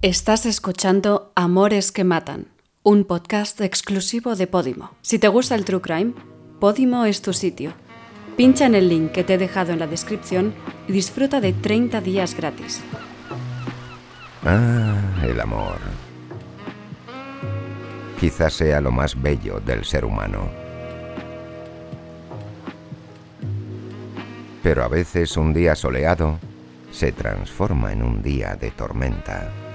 Estás escuchando Amores que Matan, un podcast exclusivo de Podimo. Si te gusta el True Crime, Podimo es tu sitio. Pincha en el link que te he dejado en la descripción y disfruta de 30 días gratis. Ah, el amor. Quizás sea lo más bello del ser humano. Pero a veces un día soleado se transforma en un día de tormenta.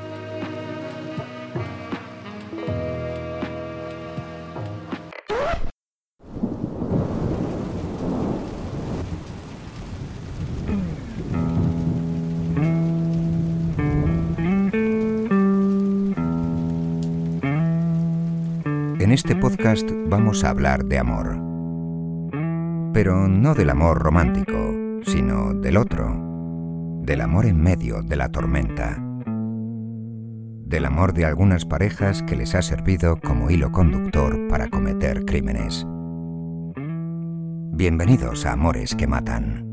Este podcast vamos a hablar de amor. Pero no del amor romántico, sino del otro. Del amor en medio de la tormenta. Del amor de algunas parejas que les ha servido como hilo conductor para cometer crímenes. Bienvenidos a Amores que Matan.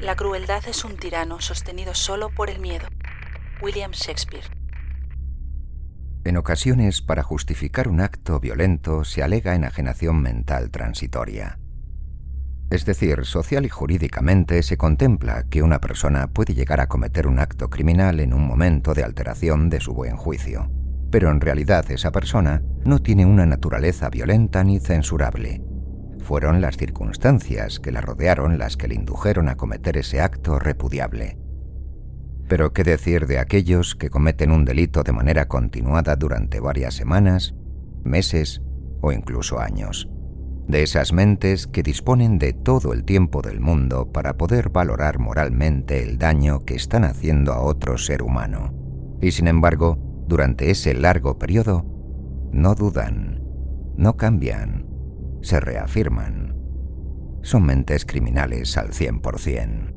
La crueldad es un tirano sostenido solo por el miedo. William Shakespeare. En ocasiones, para justificar un acto violento, se alega enajenación mental transitoria. Es decir, social y jurídicamente se contempla que una persona puede llegar a cometer un acto criminal en un momento de alteración de su buen juicio. Pero en realidad esa persona no tiene una naturaleza violenta ni censurable. Fueron las circunstancias que la rodearon las que le indujeron a cometer ese acto repudiable. Pero qué decir de aquellos que cometen un delito de manera continuada durante varias semanas, meses o incluso años de esas mentes que disponen de todo el tiempo del mundo para poder valorar moralmente el daño que están haciendo a otro ser humano. Y sin embargo, durante ese largo periodo, no dudan, no cambian, se reafirman. Son mentes criminales al 100%.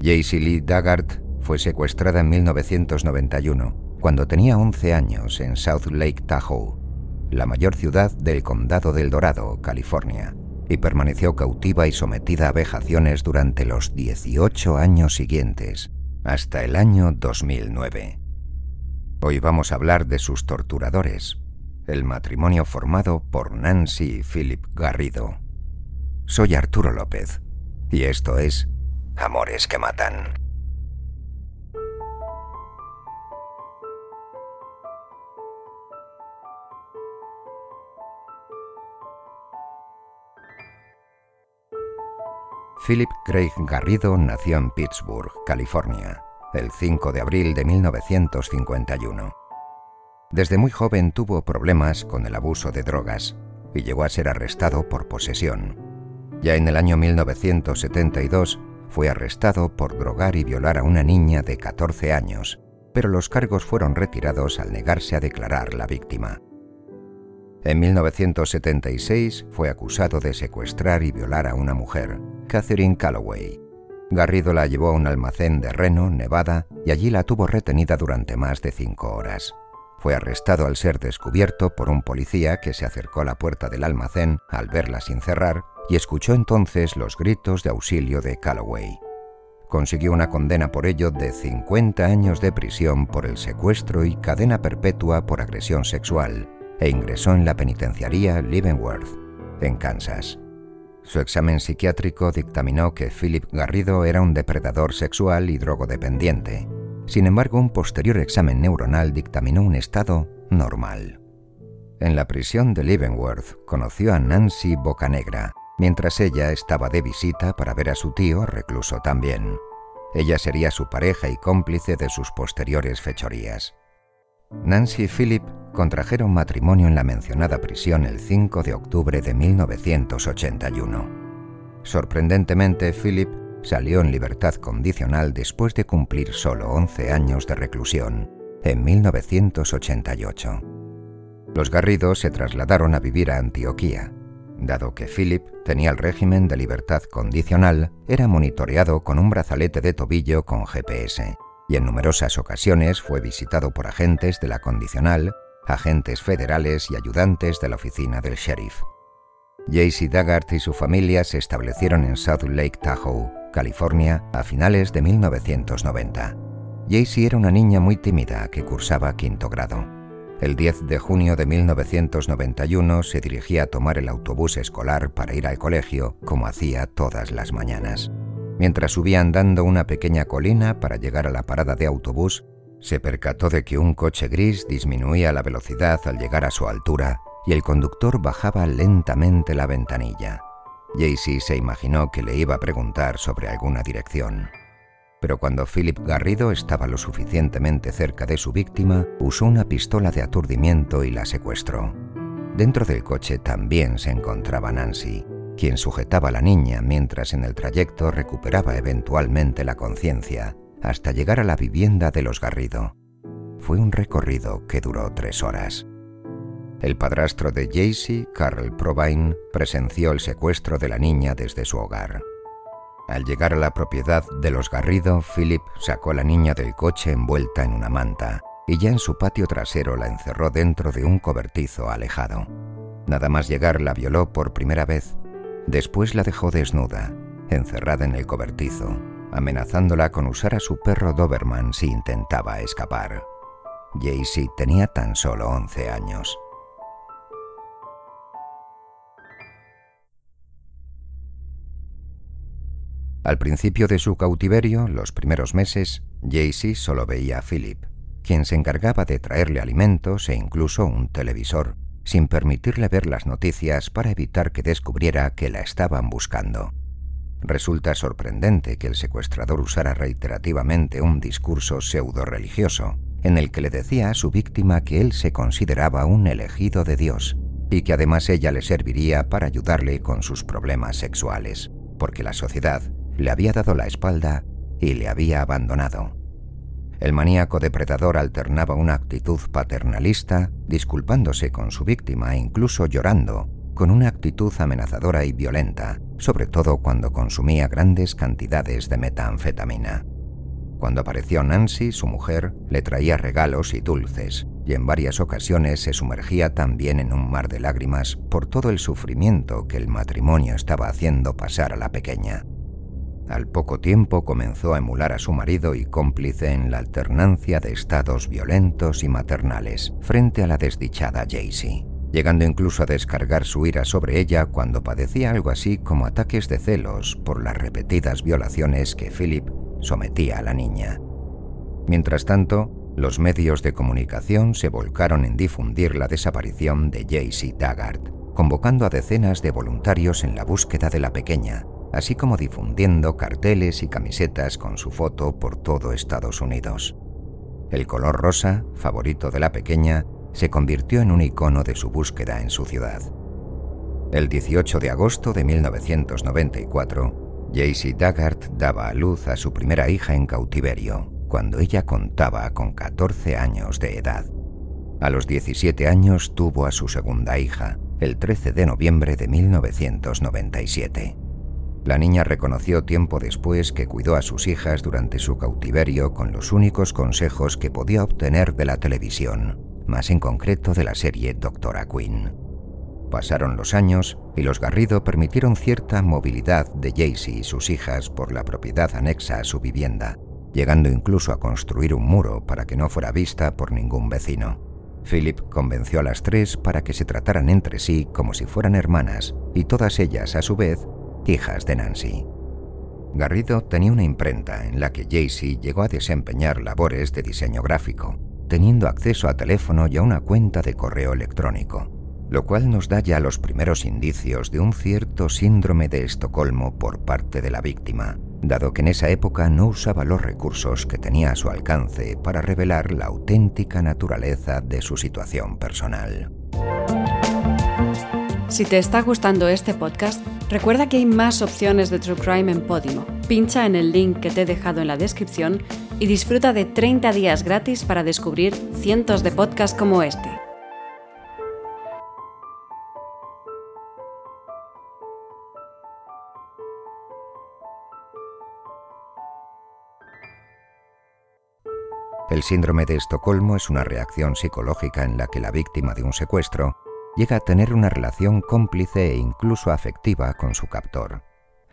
Jaycee Lee Daggart fue secuestrada en 1991, cuando tenía 11 años en South Lake Tahoe, la mayor ciudad del condado del Dorado, California, y permaneció cautiva y sometida a vejaciones durante los 18 años siguientes, hasta el año 2009. Hoy vamos a hablar de sus torturadores, el matrimonio formado por Nancy y Philip Garrido. Soy Arturo López, y esto es Amores que Matan. Philip Craig Garrido nació en Pittsburgh, California, el 5 de abril de 1951. Desde muy joven tuvo problemas con el abuso de drogas y llegó a ser arrestado por posesión. Ya en el año 1972 fue arrestado por drogar y violar a una niña de 14 años, pero los cargos fueron retirados al negarse a declarar la víctima. En 1976 fue acusado de secuestrar y violar a una mujer, Catherine Calloway. Garrido la llevó a un almacén de Reno, Nevada, y allí la tuvo retenida durante más de cinco horas. Fue arrestado al ser descubierto por un policía que se acercó a la puerta del almacén al verla sin cerrar y escuchó entonces los gritos de auxilio de Calloway. Consiguió una condena por ello de 50 años de prisión por el secuestro y cadena perpetua por agresión sexual, e ingresó en la penitenciaría Leavenworth, en Kansas. Su examen psiquiátrico dictaminó que Philip Garrido era un depredador sexual y drogodependiente. Sin embargo, un posterior examen neuronal dictaminó un estado normal. En la prisión de Leavenworth conoció a Nancy Bocanegra, mientras ella estaba de visita para ver a su tío, recluso también. Ella sería su pareja y cómplice de sus posteriores fechorías. Nancy y Philip contrajeron matrimonio en la mencionada prisión el 5 de octubre de 1981. Sorprendentemente, Philip salió en libertad condicional después de cumplir solo 11 años de reclusión, en 1988. Los Garridos se trasladaron a vivir a Antioquía. dado que Philip tenía el régimen de libertad condicional, era monitoreado con un brazalete de tobillo con GPS y en numerosas ocasiones fue visitado por agentes de la condicional, agentes federales y ayudantes de la oficina del sheriff. Jaycee Daggart y su familia se establecieron en South Lake Tahoe, California, a finales de 1990. Jaycee era una niña muy tímida que cursaba quinto grado. El 10 de junio de 1991 se dirigía a tomar el autobús escolar para ir al colegio, como hacía todas las mañanas. Mientras subía andando una pequeña colina para llegar a la parada de autobús, se percató de que un coche gris disminuía la velocidad al llegar a su altura y el conductor bajaba lentamente la ventanilla. Jaycee se imaginó que le iba a preguntar sobre alguna dirección. Pero cuando Philip Garrido estaba lo suficientemente cerca de su víctima, usó una pistola de aturdimiento y la secuestró. Dentro del coche también se encontraba Nancy, quien sujetaba a la niña mientras en el trayecto recuperaba eventualmente la conciencia hasta llegar a la vivienda de los Garrido. Fue un recorrido que duró tres horas. El padrastro de Jaycee, Carl Provine, presenció el secuestro de la niña desde su hogar. Al llegar a la propiedad de los Garrido, Philip sacó la niña del coche envuelta en una manta y ya en su patio trasero la encerró dentro de un cobertizo alejado. Nada más llegar la violó por primera vez. Después la dejó desnuda, encerrada en el cobertizo, amenazándola con usar a su perro Doberman si intentaba escapar. Jaycee tenía tan solo 11 años. Al principio de su cautiverio, los primeros meses, Jaycee solo veía a Philip, quien se encargaba de traerle alimentos e incluso un televisor, sin permitirle ver las noticias para evitar que descubriera que la estaban buscando. Resulta sorprendente que el secuestrador usara reiterativamente un discurso pseudo-religioso, en el que le decía a su víctima que él se consideraba un elegido de Dios y que además ella le serviría para ayudarle con sus problemas sexuales, porque la sociedad le había dado la espalda y le había abandonado. El maníaco depredador alternaba una actitud paternalista, disculpándose con su víctima e incluso llorando, con una actitud amenazadora y violenta, sobre todo cuando consumía grandes cantidades de metanfetamina. Cuando apareció Nancy, su mujer, le traía regalos y dulces, y en varias ocasiones se sumergía también en un mar de lágrimas por todo el sufrimiento que el matrimonio estaba haciendo pasar a la pequeña. Al poco tiempo comenzó a emular a su marido y cómplice en la alternancia de estados violentos y maternales frente a la desdichada Jaycee, llegando incluso a descargar su ira sobre ella cuando padecía algo así como ataques de celos por las repetidas violaciones que Philip sometía a la niña. Mientras tanto, los medios de comunicación se volcaron en difundir la desaparición de Jaycee Taggart, convocando a decenas de voluntarios en la búsqueda de la pequeña, así como difundiendo carteles y camisetas con su foto por todo Estados Unidos. El color rosa, favorito de la pequeña, se convirtió en un icono de su búsqueda en su ciudad. El 18 de agosto de 1994, Jaycee Daggart daba a luz a su primera hija en cautiverio, cuando ella contaba con 14 años de edad. A los 17 años tuvo a su segunda hija, el 13 de noviembre de 1997. La niña reconoció tiempo después que cuidó a sus hijas durante su cautiverio con los únicos consejos que podía obtener de la televisión, más en concreto de la serie Doctora Quinn. Pasaron los años y los Garrido permitieron cierta movilidad de Jaycee y sus hijas por la propiedad anexa a su vivienda, llegando incluso a construir un muro para que no fuera vista por ningún vecino. Philip convenció a las tres para que se trataran entre sí como si fueran hermanas, y todas ellas, a su vez, hijas de Nancy. Garrido tenía una imprenta en la que Jaycee llegó a desempeñar labores de diseño gráfico, teniendo acceso a teléfono y a una cuenta de correo electrónico, lo cual nos da ya los primeros indicios de un cierto síndrome de Estocolmo por parte de la víctima, dado que en esa época no usaba los recursos que tenía a su alcance para revelar la auténtica naturaleza de su situación personal. Si te está gustando este podcast, recuerda que hay más opciones de True Crime en Podimo. Pincha en el link que te he dejado en la descripción y disfruta de 30 días gratis para descubrir cientos de podcasts como este. El síndrome de Estocolmo es una reacción psicológica en la que la víctima de un secuestro llega a tener una relación cómplice e incluso afectiva con su captor.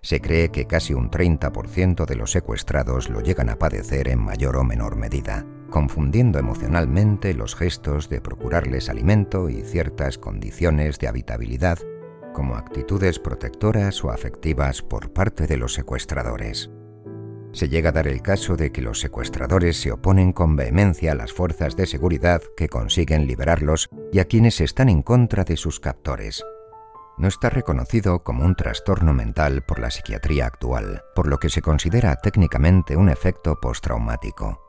Se cree que casi un 30% de los secuestrados lo llegan a padecer en mayor o menor medida, confundiendo emocionalmente los gestos de procurarles alimento y ciertas condiciones de habitabilidad como actitudes protectoras o afectivas por parte de los secuestradores. Se llega a dar el caso de que los secuestradores se oponen con vehemencia a las fuerzas de seguridad que consiguen liberarlos y a quienes están en contra de sus captores. No está reconocido como un trastorno mental por la psiquiatría actual, por lo que se considera técnicamente un efecto postraumático.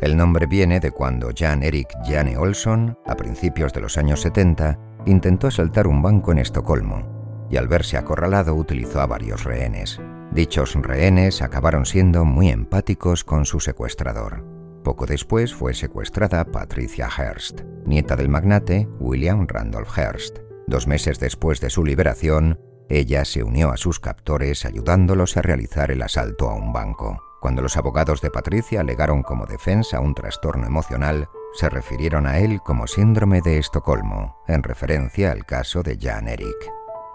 El nombre viene de cuando Jan Erik Jane Olson, a principios de los años 70, intentó asaltar un banco en Estocolmo y al verse acorralado utilizó a varios rehenes. Dichos rehenes acabaron siendo muy empáticos con su secuestrador. Poco después fue secuestrada Patricia Hearst, nieta del magnate William Randolph Hearst. Dos meses después de su liberación, ella se unió a sus captores ayudándolos a realizar el asalto a un banco. Cuando los abogados de Patricia alegaron como defensa un trastorno emocional, se refirieron a él como síndrome de Estocolmo, en referencia al caso de Jan Erik.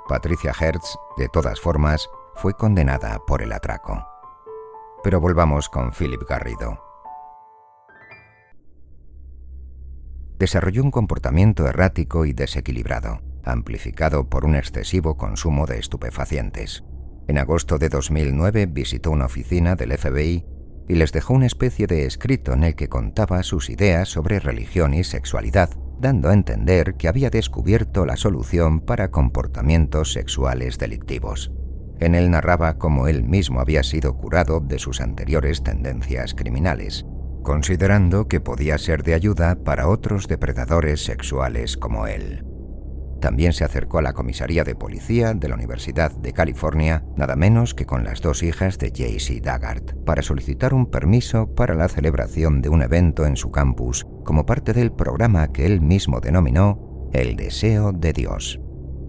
Patricia Hertz, de todas formas, fue condenada por el atraco. Pero volvamos con Philip Garrido. Desarrolló un comportamiento errático y desequilibrado, amplificado por un excesivo consumo de estupefacientes. En agosto de 2009 visitó una oficina del FBI y les dejó una especie de escrito en el que contaba sus ideas sobre religión y sexualidad, dando a entender que había descubierto la solución para comportamientos sexuales delictivos. En él narraba cómo él mismo había sido curado de sus anteriores tendencias criminales, considerando que podía ser de ayuda para otros depredadores sexuales como él. También se acercó a la comisaría de policía de la Universidad de California, nada menos que con las dos hijas de J.C. Daggart, para solicitar un permiso para la celebración de un evento en su campus, como parte del programa que él mismo denominó El Deseo de Dios.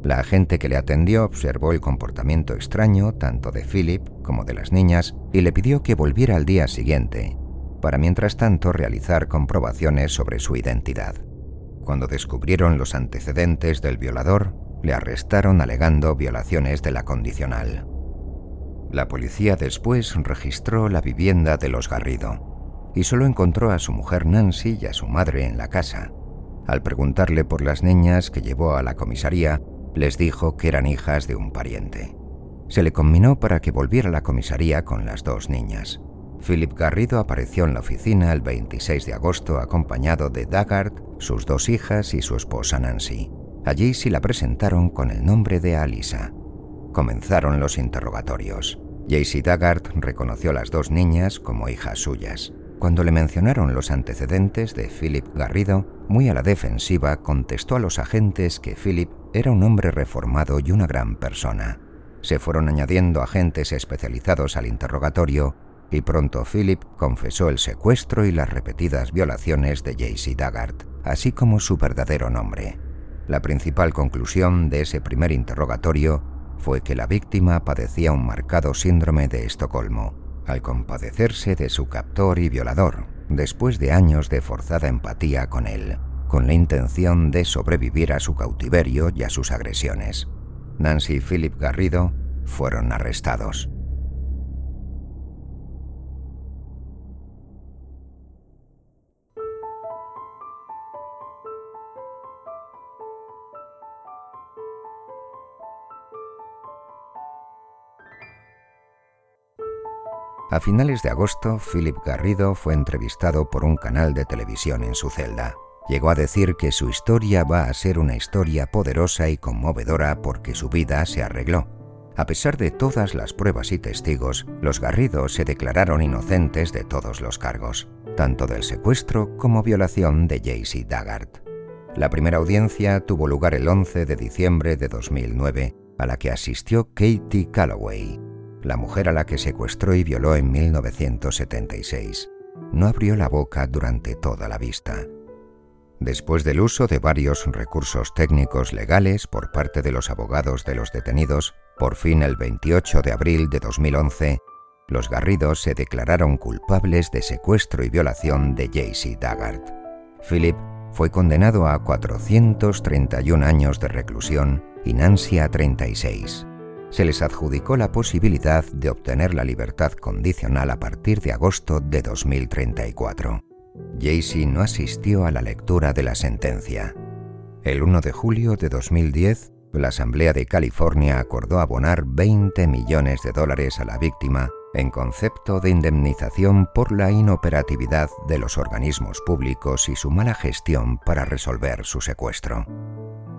La agente que le atendió observó el comportamiento extraño tanto de Philip como de las niñas y le pidió que volviera al día siguiente, para mientras tanto realizar comprobaciones sobre su identidad. Cuando descubrieron los antecedentes del violador, le arrestaron alegando violaciones de la condicional. La policía después registró la vivienda de los Garrido y solo encontró a su mujer Nancy y a su madre en la casa. Al preguntarle por las niñas que llevó a la comisaría, les dijo que eran hijas de un pariente. Se le combinó para que volviera a la comisaría con las dos niñas. Philip Garrido apareció en la oficina el 26 de agosto acompañado de Daggart, sus dos hijas y su esposa Nancy. Allí se la presentaron con el nombre de Alisa. Comenzaron los interrogatorios. Jaycee Daggart reconoció a las dos niñas como hijas suyas. Cuando le mencionaron los antecedentes de Philip Garrido, muy a la defensiva contestó a los agentes que Philip era un hombre reformado y una gran persona. Se fueron añadiendo agentes especializados al interrogatorio y pronto Philip confesó el secuestro y las repetidas violaciones de Jaycee Daggart, así como su verdadero nombre. La principal conclusión de ese primer interrogatorio fue que la víctima padecía un marcado síndrome de Estocolmo, al compadecerse de su captor y violador, después de años de forzada empatía con él con la intención de sobrevivir a su cautiverio y a sus agresiones. Nancy y Philip Garrido fueron arrestados. A finales de agosto, Philip Garrido fue entrevistado por un canal de televisión en su celda. Llegó a decir que su historia va a ser una historia poderosa y conmovedora porque su vida se arregló. A pesar de todas las pruebas y testigos, los Garridos se declararon inocentes de todos los cargos, tanto del secuestro como violación de Jaycee Daggart. La primera audiencia tuvo lugar el 11 de diciembre de 2009, a la que asistió Katie Calloway, la mujer a la que secuestró y violó en 1976. No abrió la boca durante toda la vista. Después del uso de varios recursos técnicos legales por parte de los abogados de los detenidos, por fin el 28 de abril de 2011, los Garridos se declararon culpables de secuestro y violación de Jaycee Daggart. Philip fue condenado a 431 años de reclusión y Nancy a 36. Se les adjudicó la posibilidad de obtener la libertad condicional a partir de agosto de 2034. Jaycee no asistió a la lectura de la sentencia. El 1 de julio de 2010, la Asamblea de California acordó abonar 20 millones de dólares a la víctima en concepto de indemnización por la inoperatividad de los organismos públicos y su mala gestión para resolver su secuestro.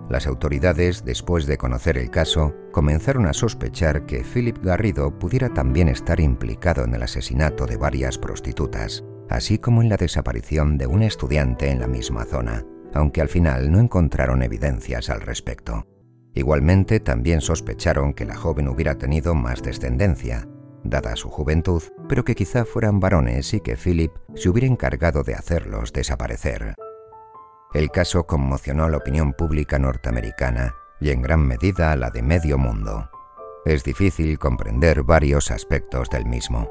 Las autoridades, después de conocer el caso, comenzaron a sospechar que Philip Garrido pudiera también estar implicado en el asesinato de varias prostitutas, así como en la desaparición de un estudiante en la misma zona, aunque al final no encontraron evidencias al respecto. Igualmente también sospecharon que la joven hubiera tenido más descendencia, dada su juventud, pero que quizá fueran varones y que Philip se hubiera encargado de hacerlos desaparecer. El caso conmocionó a la opinión pública norteamericana y en gran medida a la de medio mundo. Es difícil comprender varios aspectos del mismo.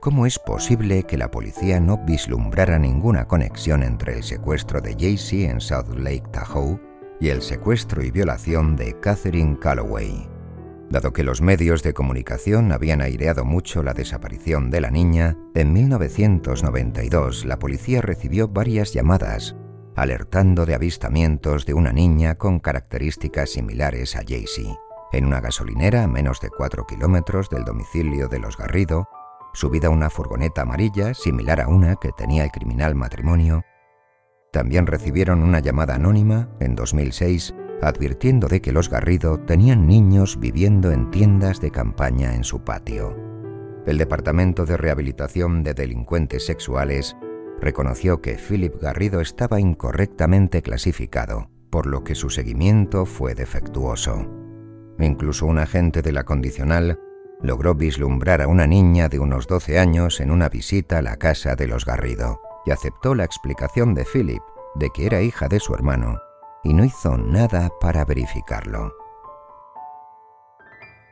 ¿Cómo es posible que la policía no vislumbrara ninguna conexión entre el secuestro de Jaycee en South Lake Tahoe y el secuestro y violación de Catherine Calloway? Dado que los medios de comunicación habían aireado mucho la desaparición de la niña, en 1992 la policía recibió varias llamadas alertando de avistamientos de una niña con características similares a Jaycee. En una gasolinera a menos de 4 kilómetros del domicilio de los Garrido, subida a una furgoneta amarilla similar a una que tenía el criminal matrimonio, también recibieron una llamada anónima en 2006 advirtiendo de que los Garrido tenían niños viviendo en tiendas de campaña en su patio. El Departamento de Rehabilitación de Delincuentes Sexuales reconoció que Philip Garrido estaba incorrectamente clasificado, por lo que su seguimiento fue defectuoso. Incluso un agente de la condicional logró vislumbrar a una niña de unos 12 años en una visita a la casa de los Garrido y aceptó la explicación de Philip de que era hija de su hermano y no hizo nada para verificarlo.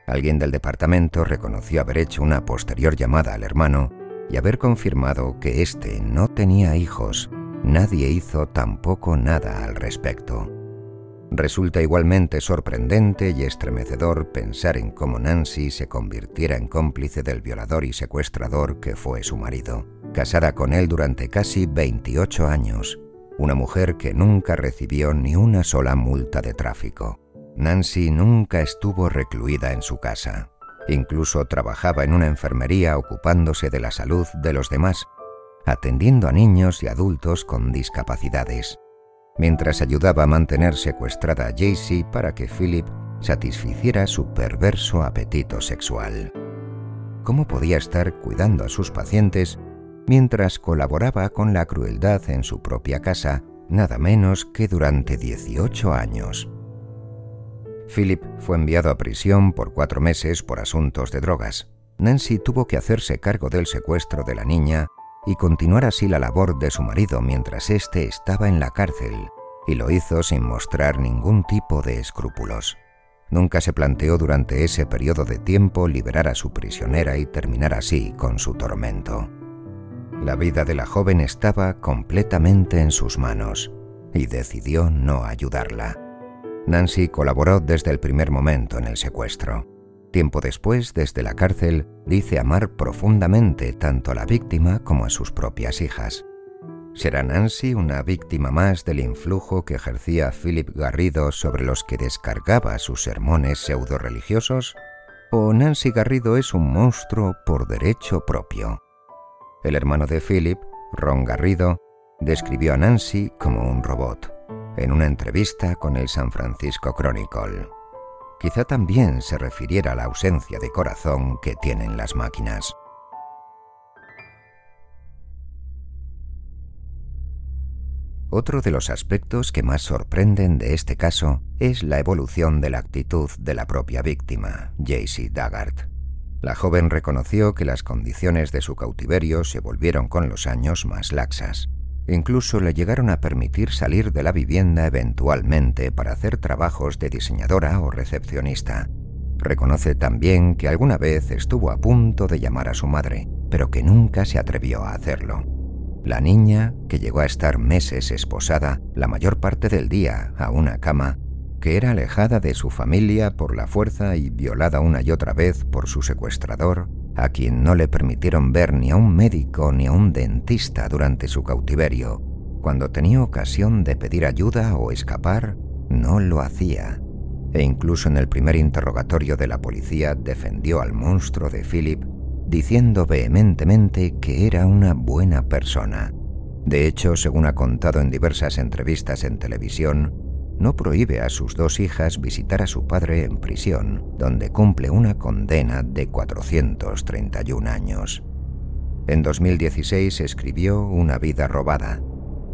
Alguien del departamento reconoció haber hecho una posterior llamada al hermano y haber confirmado que éste no tenía hijos. Nadie hizo tampoco nada al respecto. Resulta igualmente sorprendente y estremecedor pensar en cómo Nancy se convirtiera en cómplice del violador y secuestrador que fue su marido, casada con él durante casi 28 años una mujer que nunca recibió ni una sola multa de tráfico. Nancy nunca estuvo recluida en su casa. Incluso trabajaba en una enfermería ocupándose de la salud de los demás, atendiendo a niños y adultos con discapacidades, mientras ayudaba a mantener secuestrada a Jaycee para que Philip satisficiera su perverso apetito sexual. ¿Cómo podía estar cuidando a sus pacientes mientras colaboraba con la crueldad en su propia casa, nada menos que durante 18 años. Philip fue enviado a prisión por cuatro meses por asuntos de drogas. Nancy tuvo que hacerse cargo del secuestro de la niña y continuar así la labor de su marido mientras éste estaba en la cárcel, y lo hizo sin mostrar ningún tipo de escrúpulos. Nunca se planteó durante ese periodo de tiempo liberar a su prisionera y terminar así con su tormento. La vida de la joven estaba completamente en sus manos y decidió no ayudarla. Nancy colaboró desde el primer momento en el secuestro. Tiempo después, desde la cárcel, dice amar profundamente tanto a la víctima como a sus propias hijas. ¿Será Nancy una víctima más del influjo que ejercía Philip Garrido sobre los que descargaba sus sermones pseudo-religiosos? ¿O Nancy Garrido es un monstruo por derecho propio? El hermano de Philip, Ron Garrido, describió a Nancy como un robot en una entrevista con el San Francisco Chronicle. Quizá también se refiriera a la ausencia de corazón que tienen las máquinas. Otro de los aspectos que más sorprenden de este caso es la evolución de la actitud de la propia víctima, Jaycee Daggart. La joven reconoció que las condiciones de su cautiverio se volvieron con los años más laxas. Incluso le llegaron a permitir salir de la vivienda eventualmente para hacer trabajos de diseñadora o recepcionista. Reconoce también que alguna vez estuvo a punto de llamar a su madre, pero que nunca se atrevió a hacerlo. La niña, que llegó a estar meses esposada, la mayor parte del día, a una cama, que era alejada de su familia por la fuerza y violada una y otra vez por su secuestrador, a quien no le permitieron ver ni a un médico ni a un dentista durante su cautiverio. Cuando tenía ocasión de pedir ayuda o escapar, no lo hacía. E incluso en el primer interrogatorio de la policía defendió al monstruo de Philip, diciendo vehementemente que era una buena persona. De hecho, según ha contado en diversas entrevistas en televisión, no prohíbe a sus dos hijas visitar a su padre en prisión, donde cumple una condena de 431 años. En 2016 escribió Una vida robada,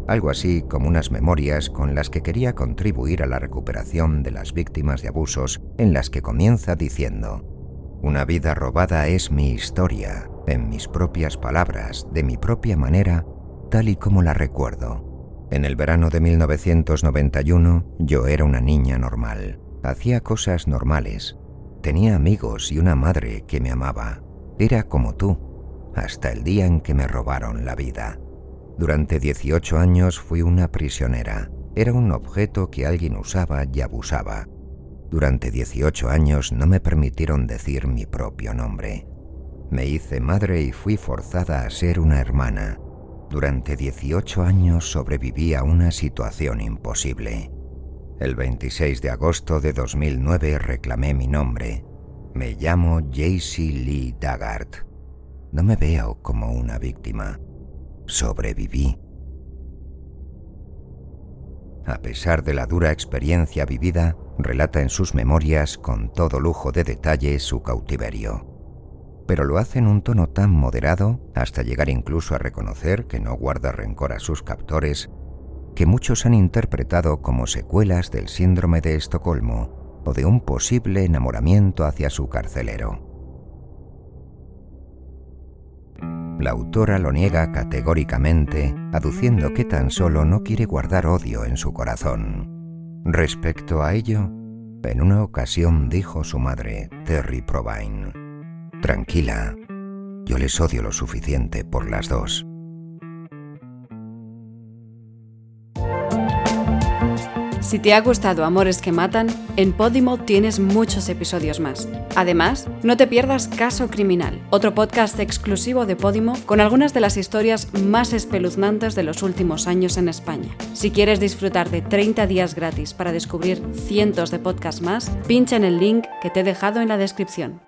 algo así como unas memorias con las que quería contribuir a la recuperación de las víctimas de abusos, en las que comienza diciendo, Una vida robada es mi historia, en mis propias palabras, de mi propia manera, tal y como la recuerdo. En el verano de 1991 yo era una niña normal. Hacía cosas normales. Tenía amigos y una madre que me amaba. Era como tú, hasta el día en que me robaron la vida. Durante 18 años fui una prisionera. Era un objeto que alguien usaba y abusaba. Durante 18 años no me permitieron decir mi propio nombre. Me hice madre y fui forzada a ser una hermana. Durante 18 años sobreviví a una situación imposible. El 26 de agosto de 2009 reclamé mi nombre. Me llamo Jaycee Lee Daggart. No me veo como una víctima. Sobreviví. A pesar de la dura experiencia vivida, relata en sus memorias con todo lujo de detalle su cautiverio pero lo hace en un tono tan moderado, hasta llegar incluso a reconocer que no guarda rencor a sus captores, que muchos han interpretado como secuelas del síndrome de Estocolmo o de un posible enamoramiento hacia su carcelero. La autora lo niega categóricamente, aduciendo que tan solo no quiere guardar odio en su corazón. Respecto a ello, en una ocasión dijo su madre, Terry Provine, Tranquila, yo les odio lo suficiente por las dos. Si te ha gustado Amores que Matan, en Podimo tienes muchos episodios más. Además, no te pierdas Caso Criminal, otro podcast exclusivo de Podimo con algunas de las historias más espeluznantes de los últimos años en España. Si quieres disfrutar de 30 días gratis para descubrir cientos de podcasts más, pincha en el link que te he dejado en la descripción.